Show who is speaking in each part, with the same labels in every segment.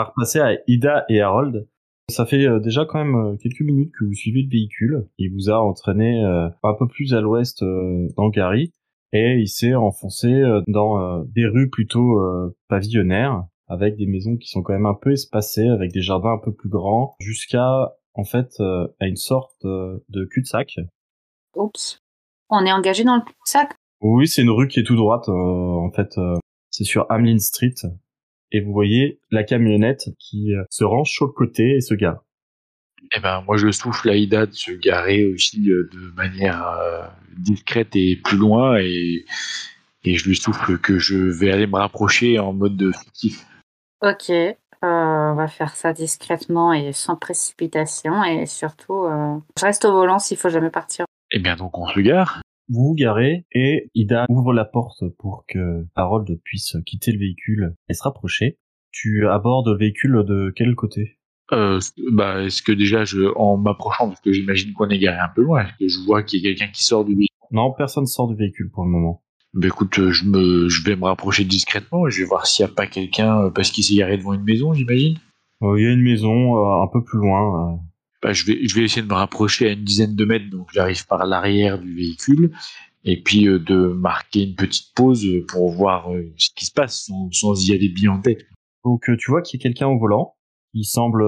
Speaker 1: Va repasser à Ida et Harold. Ça fait euh, déjà quand même euh, quelques minutes que vous suivez le véhicule. Il vous a entraîné euh, un peu plus à l'ouest dans Gary et il s'est enfoncé dans des rues plutôt pavillonnaires avec des maisons qui sont quand même un peu espacées avec des jardins un peu plus grands jusqu'à en fait à une sorte de cul-de-sac.
Speaker 2: Oups. On est engagé dans le cul-de-sac?
Speaker 1: Oui, c'est une rue qui est tout droite en fait. c'est sur Hamlin Street et vous voyez la camionnette qui euh, se range sur le côté et se gare.
Speaker 3: Eh ben, moi, je souffle à Ida de se garer aussi euh, de manière euh, discrète et plus loin, et, et je lui souffle que je vais aller me rapprocher en mode fictif.
Speaker 2: Ok, on va faire ça discrètement et sans précipitation, et surtout, je reste au volant s'il faut jamais partir.
Speaker 3: Eh bien, donc on se gare.
Speaker 1: Vous vous garez et Ida ouvre la porte pour que Harold puisse quitter le véhicule et se rapprocher. Tu abordes le véhicule de quel côté?
Speaker 3: Euh, bah, est-ce que déjà, je, en m'approchant, parce que j'imagine qu'on est garé un peu loin, est-ce que je vois qu'il y a quelqu'un qui sort du véhicule?
Speaker 1: Non, personne sort du véhicule pour le moment.
Speaker 3: Bah écoute, euh, je, me, je vais me rapprocher discrètement et je vais voir s'il n'y a pas quelqu'un euh, parce qu'il s'est garé devant une maison, j'imagine?
Speaker 1: Euh, il y a une maison un peu plus loin.
Speaker 3: Bah, je, vais, je vais essayer de me rapprocher à une dizaine de mètres, donc j'arrive par l'arrière du véhicule et puis euh, de marquer une petite pause pour voir euh, ce qui se passe sans, y aller bien en tête.
Speaker 1: Donc euh, tu vois qu'il y a quelqu'un au volant, il semble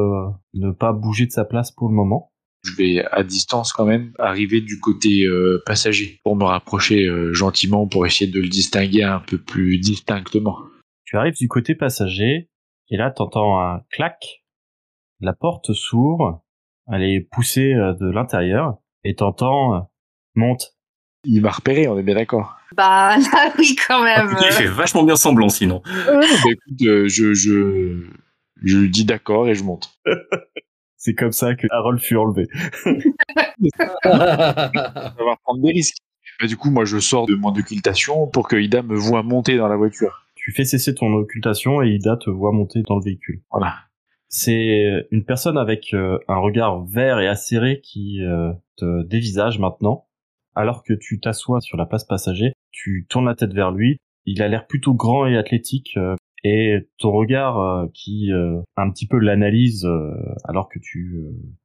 Speaker 1: ne pas bouger de sa place pour le moment.
Speaker 3: Je vais à distance quand même arriver du côté passager pour me rapprocher gentiment pour essayer de le distinguer un peu plus distinctement.
Speaker 1: Tu arrives du côté passager et là t'entends un clac, la porte s'ouvre, elle est poussée de l'intérieur et t'entends monte
Speaker 3: il m'a repéré, on est bien d'accord.
Speaker 2: Bah là, oui, quand même.
Speaker 4: il fait vachement bien semblant, sinon.
Speaker 3: bah, écoute, euh, je, je, je dis d'accord et je monte.
Speaker 1: C'est comme ça que Harold fut enlevé.
Speaker 3: on va prendre des risques. Bah, du coup, moi, je sors de mon occultation pour que Ida me voit monter dans la voiture.
Speaker 1: Tu fais cesser ton occultation et Ida te voit monter dans le véhicule.
Speaker 3: Voilà.
Speaker 1: C'est une personne avec euh, un regard vert et acéré qui euh, te dévisage maintenant alors que tu t'assois sur la place passager, tu tournes la tête vers lui, il a l'air plutôt grand et athlétique, euh, et ton regard qui un petit peu l'analyse alors que tu,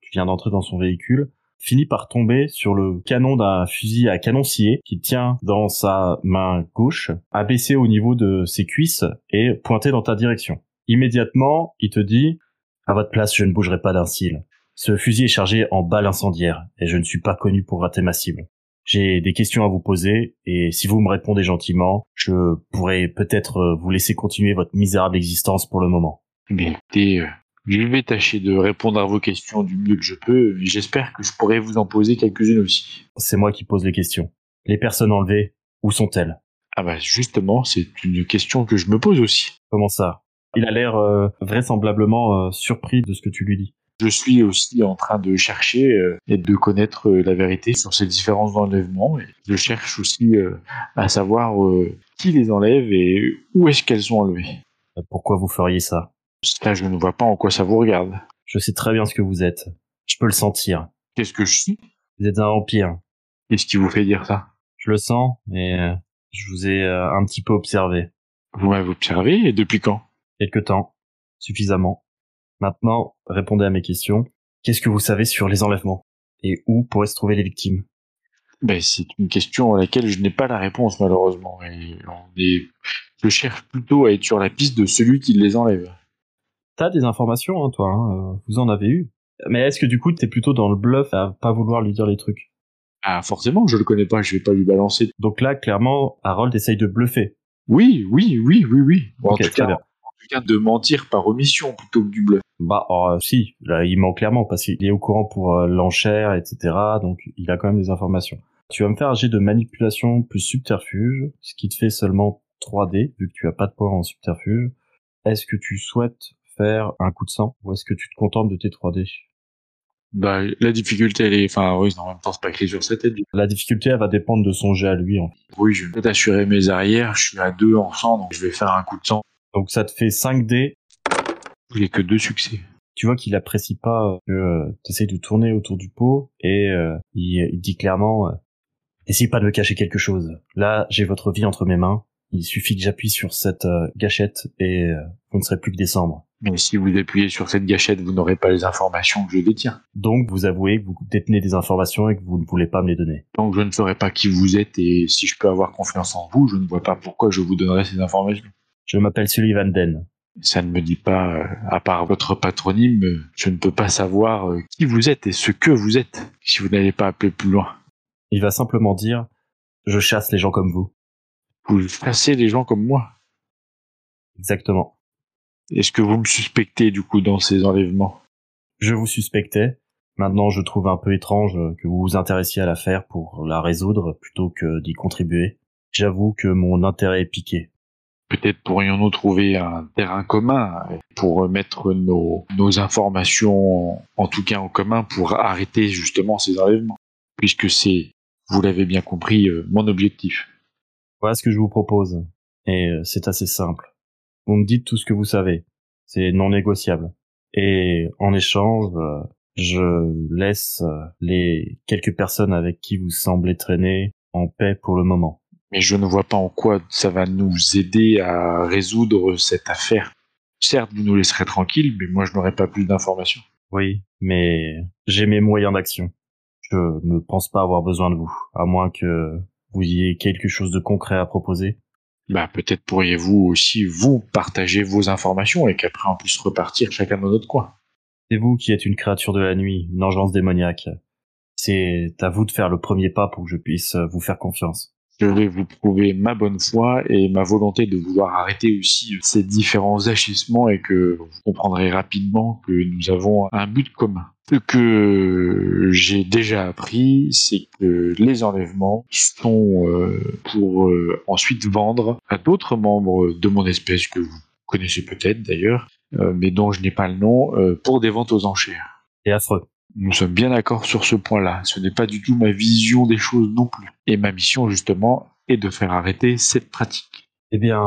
Speaker 1: tu viens d'entrer dans son véhicule, finit par tomber sur le canon d'un fusil à canon scié qu'il tient dans sa main gauche, abaissé au niveau de ses cuisses et pointé dans ta direction. Immédiatement, il te dit à votre place, je ne bougerai pas d'un cil. Ce fusil est chargé en balles incendiaires et je ne suis pas connu pour rater ma cible. J'ai des questions à vous poser et si vous me répondez gentiment, je pourrais peut-être euh, vous laisser continuer votre misérable existence pour le moment.
Speaker 3: Bien, écoutez, euh, je vais tâcher de répondre à vos questions du mieux que je peux. J'espère que je pourrai vous en poser quelques-unes aussi.
Speaker 1: C'est moi qui pose les questions. Les personnes enlevées, où sont-elles?
Speaker 3: Ah bah justement, c'est une question que je me pose aussi.
Speaker 1: Comment ça? Il a l'air euh, vraisemblablement surpris de ce que tu lui dis.
Speaker 3: Je suis aussi en train de chercher euh, et de connaître euh, la vérité sur ces différents enlèvements. Et je cherche aussi euh, à savoir qui les enlève et où est-ce qu'elles sont enlevées.
Speaker 1: Pourquoi vous feriez ça?
Speaker 3: Là, je ne vois pas en quoi ça vous regarde.
Speaker 1: Je sais très bien ce que vous êtes. Je peux le sentir.
Speaker 3: Qu'est-ce que je suis?
Speaker 1: Vous êtes un vampire.
Speaker 3: Qu'est-ce qui vous fait dire ça?
Speaker 1: Je le sens, mais je vous ai un petit peu observé.
Speaker 3: Vous m'avez observé et depuis quand?
Speaker 1: Quelque temps. Suffisamment. Maintenant, répondez à mes questions. Qu'est-ce que vous savez sur les enlèvements? Et où pourraient se trouver les victimes?
Speaker 3: Ben, C'est une question à laquelle je n'ai pas la réponse malheureusement. Je cherche plutôt à être sur la piste de celui qui les enlève.
Speaker 1: T'as des informations, hein, toi. Hein, euh, vous en avez eu. Mais est-ce que du coup, t'es plutôt dans le bluff à pas vouloir lui dire les trucs?
Speaker 3: Ah, forcément, je le connais pas, je vais pas lui balancer.
Speaker 1: Donc là, clairement, Harold essaye de bluffer.
Speaker 3: Oui, oui, oui, oui, oui. Bon,
Speaker 1: Ok,
Speaker 3: en, tout
Speaker 1: très
Speaker 3: cas,
Speaker 1: bien.
Speaker 3: Cas, de mentir par omission plutôt que du bluff.
Speaker 1: Bah, euh, si, là, il ment clairement parce qu'il est au courant pour euh, l'enchère, etc. Donc, il a quand même des informations. Tu vas me faire un jet de manipulation plus subterfuge, ce qui te fait seulement 3D, vu que tu as pas de points en subterfuge. Est-ce que tu souhaites faire un coup de sang ou est-ce que tu te contentes de tes 3D
Speaker 3: Bah, la difficulté, elle est, enfin, oui, en même temps, c'est pas écrit sur sa tête.
Speaker 1: La difficulté, elle va dépendre de son jet à lui. en fait.
Speaker 3: Oui, je vais peut-être assurer mes arrières. Je suis à deux en sang, donc je vais faire un coup de sang.
Speaker 1: Donc, ça te fait 5D.
Speaker 3: J'ai que deux succès.
Speaker 1: Tu vois qu'il apprécie pas que tu essayes de tourner autour du pot et euh, il, il dit clairement euh, Essayez pas de me cacher quelque chose. Là, j'ai votre vie entre mes mains. Il suffit que j'appuie sur cette euh, gâchette et euh, vous ne serez plus que des cendres.
Speaker 3: Mais si vous appuyez sur cette gâchette, vous n'aurez pas les informations que je détiens.
Speaker 1: Donc, vous avouez que vous détenez des informations et que vous ne voulez pas me les donner.
Speaker 3: Donc je ne saurais pas qui vous êtes et si je peux avoir confiance en vous, je ne vois pas pourquoi je vous donnerais ces informations.
Speaker 1: Je m'appelle Sullivan Den.
Speaker 3: Ça ne me dit pas, euh, à part votre patronyme, euh, je ne peux pas savoir euh, qui vous êtes et ce que vous êtes, si vous n'allez pas appeler plus loin.
Speaker 1: Il va simplement dire Je chasse les gens comme vous.
Speaker 3: Vous chassez les gens comme moi.
Speaker 1: Exactement.
Speaker 3: Est-ce que vous me suspectez du coup dans ces enlèvements?
Speaker 1: Je vous suspectais. Maintenant, je trouve un peu étrange que vous vous intéressiez à l'affaire pour la résoudre plutôt que d'y contribuer. J'avoue que mon intérêt est piqué.
Speaker 3: Peut-être pourrions-nous trouver un terrain commun pour mettre nos, informations, en tout cas en commun, pour arrêter justement ces enlèvements. Puisque c'est, vous l'avez bien compris, euh, mon objectif.
Speaker 1: Voilà ce que je vous propose. Et euh, c'est assez simple. Vous me dites tout ce que vous savez. C'est non négociable. Et en échange, euh, je laisse les quelques personnes avec qui vous semblez traîner en paix pour le moment.
Speaker 3: Mais je ne vois pas en quoi ça va nous aider à résoudre cette affaire. Certes, vous nous laisserez tranquilles, mais moi je n'aurai pas plus d'informations.
Speaker 1: Oui, mais j'ai mes moyens d'action. Je ne pense pas avoir besoin de vous, à moins que vous ayez quelque chose de concret à proposer.
Speaker 3: Bah, peut-être pourriez-vous aussi, vous, partager vos informations et qu'après on puisse repartir chacun dans notre coin.
Speaker 1: C'est vous qui êtes une créature de la nuit, une engeance démoniaque. C'est à vous de faire le premier pas pour que je puisse vous faire confiance.
Speaker 3: Je vais vous prouver ma bonne foi et ma volonté de vouloir arrêter aussi ces différents agissements et que vous comprendrez rapidement que nous avons un but commun. Ce que j'ai déjà appris, c'est que les enlèvements sont euh, pour euh, ensuite vendre à d'autres membres de mon espèce que vous connaissez peut-être d'ailleurs, euh, mais dont je n'ai pas le nom, pour des ventes aux enchères.
Speaker 1: C'est affreux.
Speaker 3: Nous sommes bien d'accord sur ce point-là. Ce n'est pas du tout ma vision des choses non plus. Et ma mission, justement, est de faire arrêter cette pratique.
Speaker 1: Eh bien,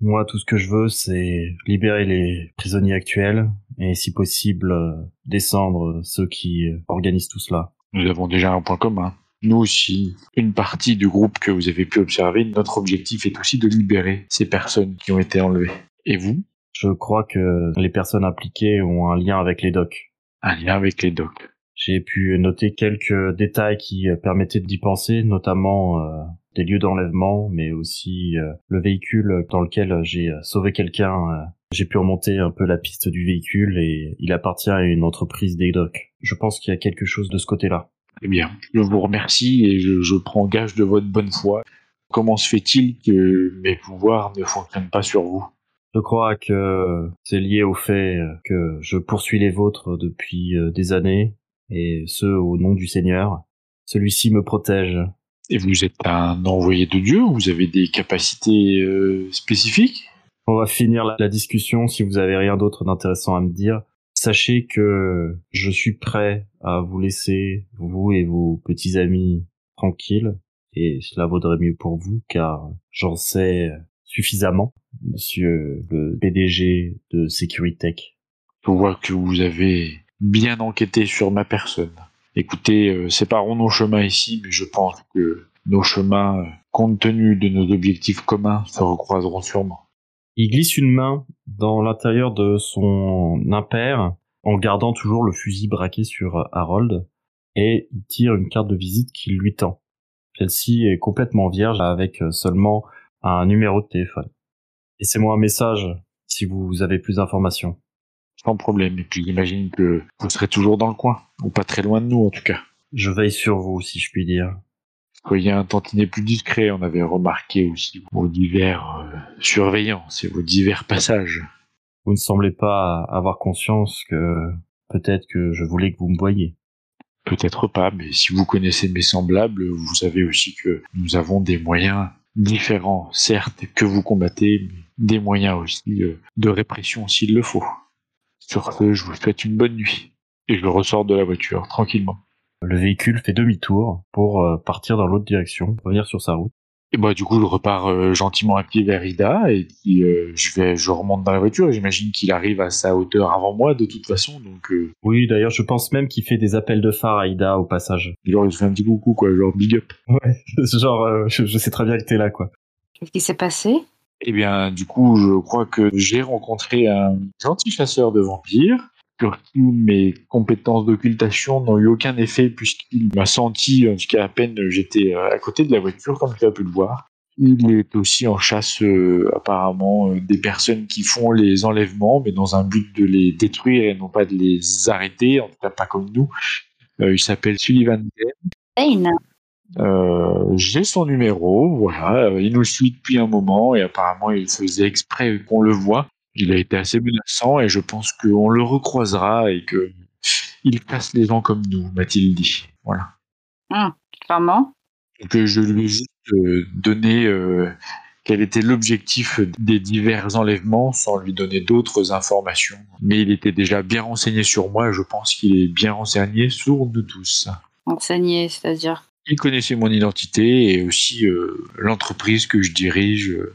Speaker 1: moi, tout ce que je veux, c'est libérer les prisonniers actuels et, si possible, euh, descendre ceux qui organisent tout cela.
Speaker 3: Nous avons déjà un point commun. Nous aussi, une partie du groupe que vous avez pu observer, notre objectif est aussi de libérer ces personnes qui ont été enlevées. Et vous?
Speaker 1: Je crois que les personnes impliquées ont un lien avec les docs.
Speaker 3: Un lien avec les docs.
Speaker 1: J'ai pu noter quelques détails qui euh, permettaient d'y penser, notamment euh, des lieux d'enlèvement, mais aussi euh, le véhicule dans lequel j'ai sauvé quelqu'un. J'ai pu remonter un peu la piste du véhicule et il appartient à une entreprise des docks. Je pense qu'il y a quelque chose de ce côté-là.
Speaker 3: Eh bien, je vous remercie et je, je prends gage de votre bonne foi. Comment se fait-il que mes pouvoirs ne fonctionnent pas sur vous?
Speaker 1: Je crois que c'est lié au fait que je poursuis les vôtres depuis euh, des années, et ce au nom du Seigneur. Celui-ci me protège.
Speaker 3: Et vous êtes un envoyé de Dieu Vous avez des capacités euh, spécifiques?
Speaker 1: On va finir la, la discussion si vous avez rien d'autre d'intéressant à me dire. Sachez que je suis prêt à vous laisser, vous et vos petits amis, tranquilles, et cela vaudrait mieux pour vous car j'en sais suffisamment, monsieur le PDG de Securitech.
Speaker 3: Je vois que vous avez bien enquêté sur ma personne. Écoutez, euh, séparons nos chemins ici, mais je pense que nos chemins, euh, compte tenu de nos objectifs communs, se recroiseront sûrement.
Speaker 1: Il glisse une main dans l'intérieur de son impair en gardant toujours le fusil braqué sur Harold et il tire une carte de visite qu'il lui tend. Celle-ci est complètement vierge avec seulement un numéro de téléphone. Laissez-moi un message si vous avez plus d'informations.
Speaker 3: Sans problème. Et puis j'imagine que vous serez toujours dans le coin, ou pas très loin de nous en tout cas.
Speaker 1: Je veille sur vous si je puis dire.
Speaker 3: soyez un tantinet plus discret. On avait remarqué aussi vos divers euh, surveillances et vos divers passages.
Speaker 1: Vous ne semblez pas avoir conscience que peut-être que je voulais que vous me voyiez.
Speaker 3: Peut-être pas, mais si vous connaissez mes semblables, vous savez aussi que nous avons des moyens différents, certes, que vous combattez, mais des moyens aussi euh, de répression s'il le faut. Sur ce, je vous souhaite une bonne nuit. Et je ressors de la voiture tranquillement.
Speaker 1: Le véhicule fait demi-tour pour euh, partir dans l'autre direction, revenir sur sa route.
Speaker 3: Et bah du coup, je repars euh, gentiment à pied vers Ida et puis euh, je vais, je remonte dans la voiture. J'imagine qu'il arrive à sa hauteur avant moi de toute façon, donc euh,
Speaker 1: Oui, d'ailleurs, je pense même qu'il fait des appels de phare à Ida au passage.
Speaker 3: genre il se fait un petit coucou quoi, genre big up.
Speaker 1: Ouais, genre, euh, je, je sais très bien que t'es là, quoi.
Speaker 2: Qu'est-ce qui s'est passé?
Speaker 3: Eh bien, du coup, je crois que j'ai rencontré un gentil chasseur de vampires. Sur qui mes compétences d'occultation n'ont eu aucun effet puisqu'il m'a senti, en tout cas à peine j'étais euh, à côté de la voiture, comme tu as pu le voir. Il est aussi en chasse euh, apparemment euh, des personnes qui font les enlèvements, mais dans un but de les détruire et non pas de les arrêter, en tout cas pas comme nous. Euh, il s'appelle Sullivan Euh, j'ai son numéro, voilà. Il nous suit depuis un moment et apparemment il faisait exprès qu'on le voit. Il a été assez menaçant et je pense qu'on le recroisera et que il casse les gens comme nous, m'a-t-il dit. Voilà.
Speaker 2: Clairement.
Speaker 3: Donc euh, je lui ai juste euh, donné euh, quel était l'objectif des divers enlèvements sans lui donner d'autres informations. Mais il était déjà bien renseigné sur moi et je pense qu'il est bien renseigné sur nous tous.
Speaker 2: Enseigner, c'est-à-dire?
Speaker 3: Il connaissait mon identité et aussi euh, l'entreprise que je dirige euh,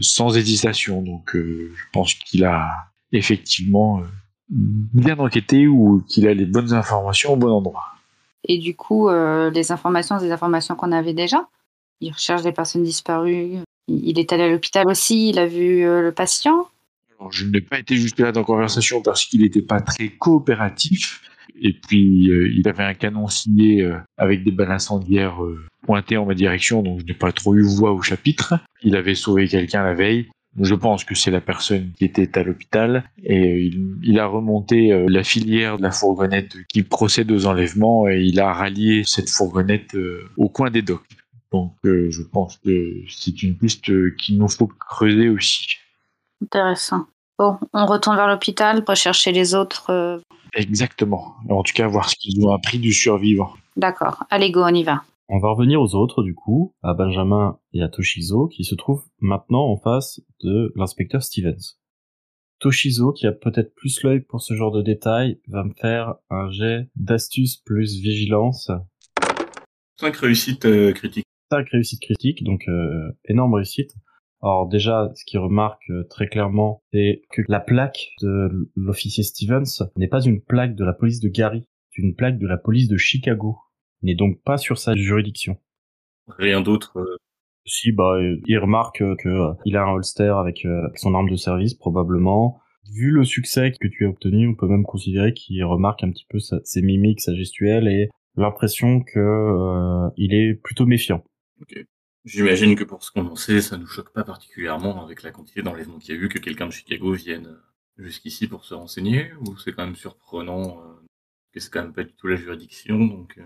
Speaker 3: sans hésitation. Donc euh, je pense qu'il a effectivement euh, bien enquêté ou qu'il a les bonnes informations au bon endroit.
Speaker 2: Et du coup, euh, les informations, c'est des informations qu'on avait déjà. Il recherche des personnes disparues. Il est allé à l'hôpital aussi, il a vu euh, le patient.
Speaker 3: Alors, je n'ai pas été jusque-là dans la conversation parce qu'il n'était pas très coopératif. Et puis, euh, il avait un canon signé euh, avec des balles incendiaires euh, pointées en ma direction, donc je n'ai pas trop eu voix au chapitre. Il avait sauvé quelqu'un la veille. Je pense que c'est la personne qui était à l'hôpital. Et il, a remonté la filière de la fourgonnette qui procède aux enlèvements et il a rallié cette fourgonnette au coin des docks. Donc, je pense que c'est une piste qu'il nous faut creuser aussi.
Speaker 2: Intéressant. Bon, on retourne vers l'hôpital pour chercher les autres.
Speaker 3: Exactement. En tout cas, voir ce qu'ils ont appris du survivant.
Speaker 2: D'accord. Allez, go, on y va.
Speaker 1: On va revenir aux autres, du coup, à Benjamin et à Toshizo, qui se trouvent maintenant en face de l'inspecteur Stevens. Toshizo, qui a peut-être plus l'œil pour ce genre de détails, va me faire un jet d'astuce plus vigilance.
Speaker 4: 5 réussites euh, critiques.
Speaker 1: 5 réussites critiques, donc euh, énorme réussite. Alors déjà, ce qui remarque euh, très clairement, c'est que la plaque de l'officier Stevens n'est pas une plaque de la police de Gary, c'est une plaque de la police de Chicago. Il n'est donc pas sur sa juridiction.
Speaker 4: Rien d'autre. euh,
Speaker 1: Si, bah, euh, il remarque que euh, il a un holster avec, euh, son arme de service, probablement. Vu le succès que tu as obtenu, on peut même considérer qu'il remarque un petit peu sa- ses mimiques, sa gestuelle et l'impression que il est plutôt méfiant.
Speaker 4: J'imagine que pour ce qu'on en sait, ça nous choque pas particulièrement avec la quantité d'enlèvements qu'il y a eu que quelqu'un de Chicago vienne euh, jusqu'ici pour se renseigner, ou c'est quand même surprenant euh, que c'est quand même pas du tout la juridiction, donc euh,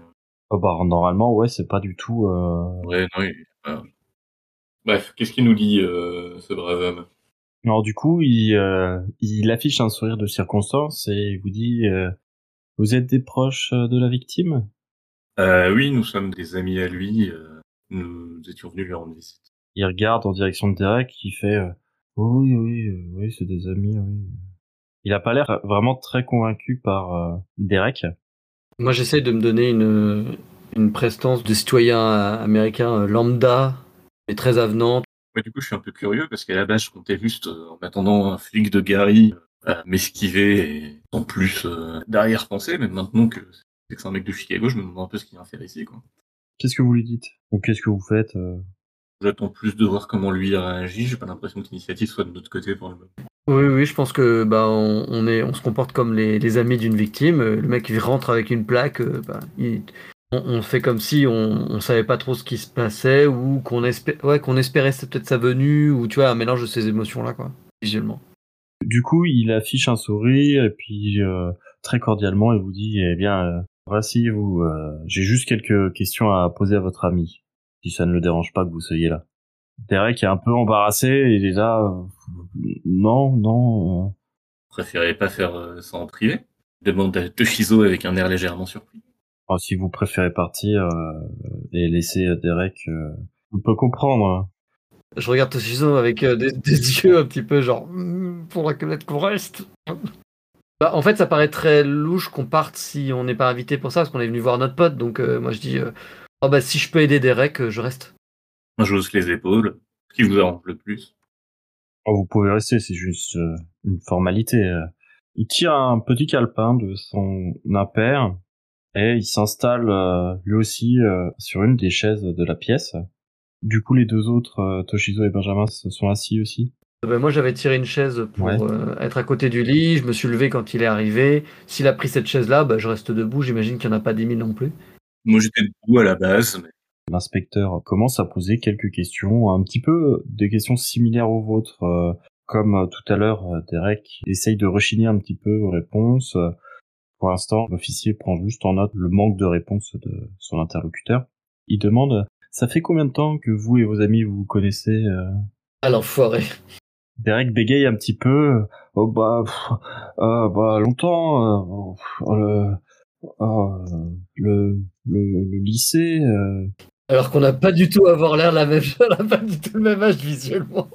Speaker 1: Oh, bah, normalement, ouais, c'est pas du tout. Euh...
Speaker 4: ouais, non, il-. Bref, qu'est-ce qu'il nous dit, euh, ce brave homme?
Speaker 1: Alors du coup, il, il affiche un sourire de circonstance et il vous dit Vous êtes des proches de la victime?
Speaker 4: Oui, nous sommes des amis à lui, euh, nous étions venus lui rendre visite.
Speaker 1: Il regarde en direction de Derek qui fait euh, Oui, oui, euh, oui, c'est des amis, oui. Il a pas l'air vraiment très convaincu par euh, Derek.
Speaker 5: Moi, j'essaye de me donner une, une prestance de citoyen américain lambda, et très avenante.
Speaker 4: Ouais, du coup, je suis un peu curieux parce qu'à la base, je comptais juste, euh, en attendant un flic de Gary, euh, m'esquiver et en plus euh, d'arrière-pensée, mais maintenant que c'est que c'est un mec de Chicago, je me demande un peu ce qu'il vient faire ici, quoi.
Speaker 1: Qu'est-ce que vous lui dites? Ou qu'est-ce que vous faites euh?
Speaker 4: J'attends plus de voir comment lui réagit, j'ai pas l'impression que l'initiative soit de notre côté pour le moment.
Speaker 5: Oui, oui, je pense que bah on, on est, on se comporte comme les, les amis d'une victime. Euh, Le mec il rentre avec une plaque, euh, bah, il- on, on fait comme si on, on savait pas trop ce qui se passait ou qu'on espérait, ouais, qu'on espérait peut-être sa venue ou tu vois un mélange de ces émotions là quoi, visuellement.
Speaker 1: Du coup, il affiche un sourire et puis euh, très cordialement, il vous dit Eh bien, euh, Voici vous. euh, J'ai juste quelques questions à poser à votre ami, si ça ne le dérange pas que vous soyez là. Derek est un peu embarrassé. Il est là. euh, Non, non. euh,
Speaker 4: Préférez pas faire euh, ça en privé Demande à Toshizo avec un air légèrement surpris.
Speaker 1: oh, si vous préférez partir euh, et laisser euh, Derek, euh, on peut comprendre. hein.
Speaker 5: Je regarde Toshizo avec euh, des, des yeux un petit peu genre Hmm, faudra que qu'on reste. Bah, en fait, ça paraît très louche qu'on parte si on n'est pas invité pour ça, parce qu'on est venu voir notre pote. Donc euh, moi je dis, euh, oh bah si je peux aider Derek, euh, je reste.
Speaker 4: Moi, j'ose les épaules. Ce qui vous arrange le plus.
Speaker 1: Oh, vous pouvez rester, c'est juste euh, une formalité. euh. Il tire un petit calepin de son impair et il s'installe euh, lui aussi euh, sur une des chaises de la pièce. Du coup, les deux autres, euh, Toshizo et Benjamin, se sont assis aussi.
Speaker 5: Euh, bah, moi j'avais tiré une chaise pour
Speaker 1: Ouais.
Speaker 5: euh, être à côté du lit. Je me suis levé quand il est arrivé. S'il a pris cette chaise là, bah, je reste debout. J'imagine qu'il n'y en a pas 10 000 non plus.
Speaker 4: Moi, j'étais debout à la base, mais
Speaker 1: L'inspecteur commence à poser quelques questions, un petit peu des questions similaires aux vôtres. euh, comme euh, tout à l'heure, euh, Derek essaye de rechigner un petit peu aux réponses. Euh, Pour l'instant, l'officier prend juste en note le manque de réponse de son interlocuteur. Il demande Ça fait combien de temps que vous et vos amis vous connaissez euh?
Speaker 5: Ah l'enfoiré.
Speaker 1: Derek bégaye un petit peu. Oh bah, pff, euh, bah longtemps. euh, le, oh, le, le, le lycée. euh,
Speaker 5: Alors qu'on n'a pas du tout avoir l'air la même on n'a pas du tout le même âge visuellement.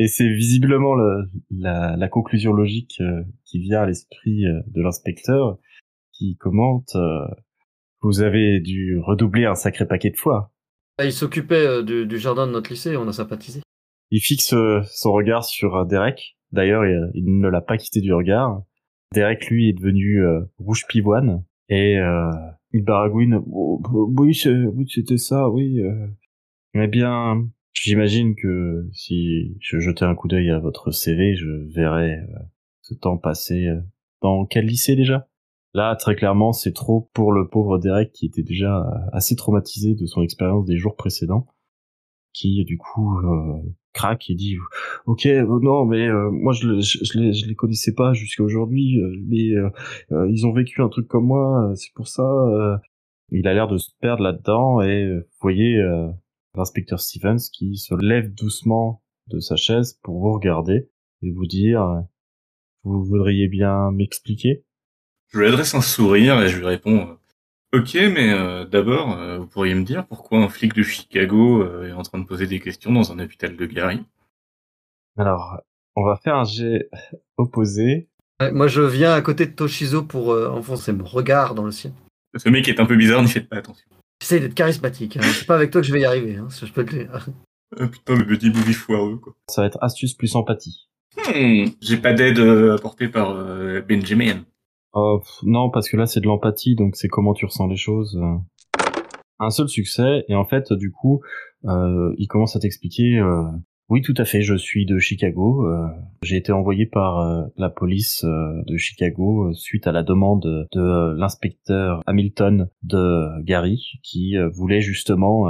Speaker 1: Et c'est visiblement le- la, la conclusion logique euh, qui vient à l'esprit euh, de l'inspecteur, qui commente euh, Vous avez dû redoubler un sacré paquet de fois.
Speaker 5: Ah, Il s'occupait euh, du, du jardin de notre lycée, on a sympathisé.
Speaker 1: Il fixe euh, son regard sur euh, Derek. D'ailleurs, il, ne l'a pas quitté du regard. Derek, lui, est devenu euh, rouge pivoine. Et euh, il baragouine Oh, Oui, c'est- oui, c'était ça, oui. Eh bien, j'imagine que si je jetais un coup d'œil à votre CV, je verrais ce temps passé dans quel lycée déjà? Là, très clairement, c'est trop pour le pauvre Derek qui était déjà assez traumatisé de son expérience des jours précédents, qui du coup euh, craque et dit ok euh, non mais euh, moi je, je, je les je les connaissais pas jusqu'à aujourd'hui euh, mais euh, euh, ils ont vécu un truc comme moi euh, c'est pour ça euh. il a l'air de se perdre là-dedans et vous voyez l'inspecteur Stevens qui se lève doucement de sa chaise pour vous regarder et vous dire vous voudriez bien m'expliquer?
Speaker 4: Je lui adresse un sourire et je lui réponds Ok, mais euh, d'abord, euh, vous pourriez me dire pourquoi un flic de Chicago euh, est en train de poser des questions dans un hôpital de Gary?
Speaker 1: Alors on va faire un jet opposé
Speaker 5: Ouais, moi je viens à côté de Toshizo pour euh, enfoncer mon regard dans le sien.
Speaker 4: Ce mec est un peu bizarre, n'y faites pas attention.
Speaker 5: J'essaie d'être charismatique, hein. c'est pas avec toi que je vais y arriver, hein, ça je peux te le dire.
Speaker 4: Ah, putain, le petit bouvi foireux, quoi.
Speaker 1: ça va être astuce plus empathie
Speaker 4: Hmm, J'ai pas d'aide apportée par euh, Benjamin.
Speaker 1: Oh, non, parce que là, c'est de l'empathie, donc c'est comment tu ressens les choses. euh. Un seul succès, et en fait, du coup, euh, il commence à t'expliquer. euh, oui, tout à fait, je suis de Chicago. euh, J'ai été envoyé par euh, la police euh, de Chicago suite à la demande de l'inspecteur Hamilton de Gary, qui voulait justement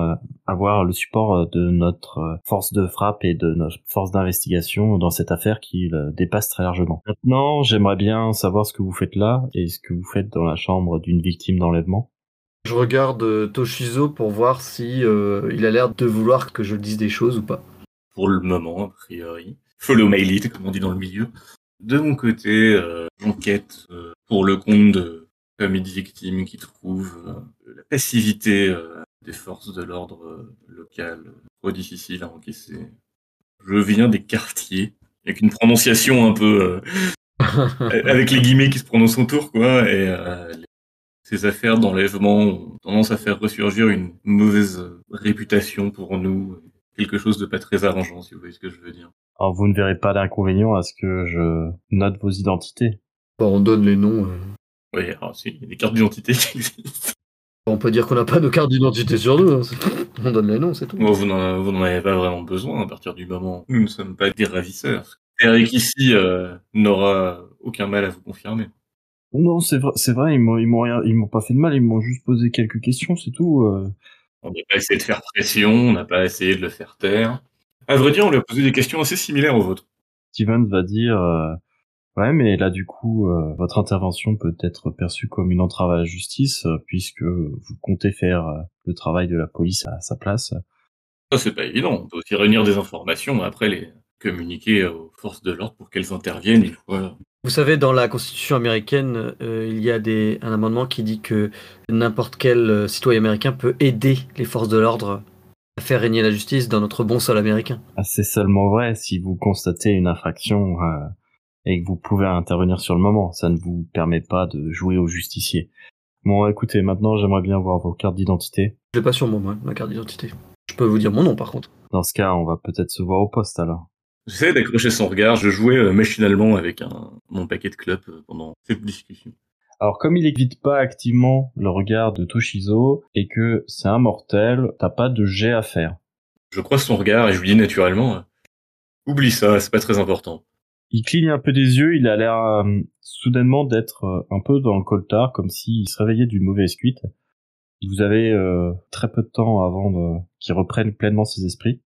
Speaker 1: avoir le support de notre force de frappe et de notre force d'investigation dans cette affaire qui dépasse très largement. Maintenant, j'aimerais bien savoir ce que vous faites là et ce que vous faites dans la chambre d'une victime d'enlèvement.
Speaker 5: Je regarde Toshizo pour voir si il a l'air de vouloir que je dise des choses ou pas.
Speaker 4: Pour le moment, a priori. Follow my lead, comme on dit dans le milieu. De mon côté, euh, j'enquête euh, pour le compte de familles de victimes qui trouvent euh, la passivité euh, des forces de l'ordre euh, local euh, trop difficile à encaisser. Je viens des quartiers, avec une prononciation un peu... euh, avec les guillemets qui se prononcent autour, quoi, et euh, les- ces affaires d'enlèvement ont tendance à faire ressurgir une mauvaise euh, réputation pour nous, quelque chose de pas très arrangeant, si vous voyez ce que je veux dire.
Speaker 1: Alors vous ne verrez pas d'inconvénient à ce que je note vos identités.
Speaker 5: Bon, on donne les noms. euh.
Speaker 4: Oui, alors si, il y a des cartes d'identité qui existent.
Speaker 5: On peut dire qu'on n'a pas nos cartes d'identité sur nous. hein, c'est- On donne les noms, c'est tout.
Speaker 4: Bon, vous n'en vous n'en avez pas vraiment besoin à partir du moment où nous ne sommes pas des ravisseurs. Eric ici euh, n'aura aucun mal à vous confirmer.
Speaker 1: Non, c'est vrai, c'est vrai, ils m'ont, ils m'ont rien, ils m'ont pas fait de mal, ils m'ont juste posé quelques questions, c'est tout. euh.
Speaker 4: On n'a pas essayé de faire pression, on n'a pas essayé de le faire taire. À vrai dire, on lui a posé des questions assez similaires aux vôtres.
Speaker 1: Steven va dire, euh, Ouais, mais là du coup, euh, votre intervention peut être perçue comme une entrave à la justice, euh, puisque vous comptez faire euh, le travail de la police à sa place.
Speaker 4: Ça, c'est pas évident. On peut aussi réunir des informations, après les communiquer aux forces de l'ordre pour qu'elles interviennent une fois.
Speaker 5: Vous savez, dans la Constitution américaine, il y a des, un amendement qui dit que n'importe quel citoyen américain peut aider les forces de l'ordre à faire régner la justice dans notre bon sol américain.
Speaker 1: Ah, c'est seulement vrai si vous constatez une infraction et que vous pouvez intervenir sur le moment. Ça ne vous permet pas de jouer au justicier. Bon, écoutez, maintenant j'aimerais bien voir vos cartes d'identité.
Speaker 5: Je l'ai pas sur moi, ma carte d'identité. Je peux vous dire mon nom par contre.
Speaker 1: Dans ce cas, on va peut-être se voir au poste alors.
Speaker 4: J'essaie d'accrocher son regard, je jouais euh, machinalement avec un, mon paquet de clopes euh, pendant cette discussion.
Speaker 1: Alors comme il évite pas activement le regard de Toshizo et que c'est un mortel, t'as pas de jet à faire.
Speaker 4: Je croise son regard et je lui dis naturellement euh, Oublie ça, c'est pas très important
Speaker 1: il cligne un peu des yeux, il a l'air euh, soudainement d'être euh, un peu dans le coltard, comme s'il se réveillait d'une mauvaise cuite. Vous avez euh, très peu de temps avant qu'il reprenne pleinement ses esprits.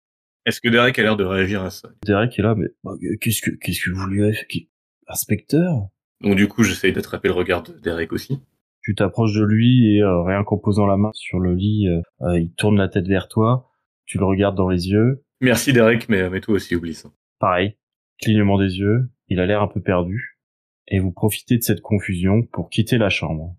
Speaker 4: Est-ce que Derek a l'air de réagir à ça?
Speaker 1: Derek est là, mais bah, qu'est-ce que qu'est-ce que vous lui avez fait? Inspecteur?
Speaker 4: Donc du coup, j'essaye d'attraper le regard de Derek aussi.
Speaker 1: Tu t'approches de lui et rien qu'en posant la main sur le lit, il tourne la tête vers toi. Tu le regardes dans les yeux.
Speaker 4: Merci Derek, mais, mais toi aussi oublie ça.
Speaker 1: Pareil, clignement des yeux, il a l'air un peu perdu, et vous profitez de cette confusion pour quitter la chambre.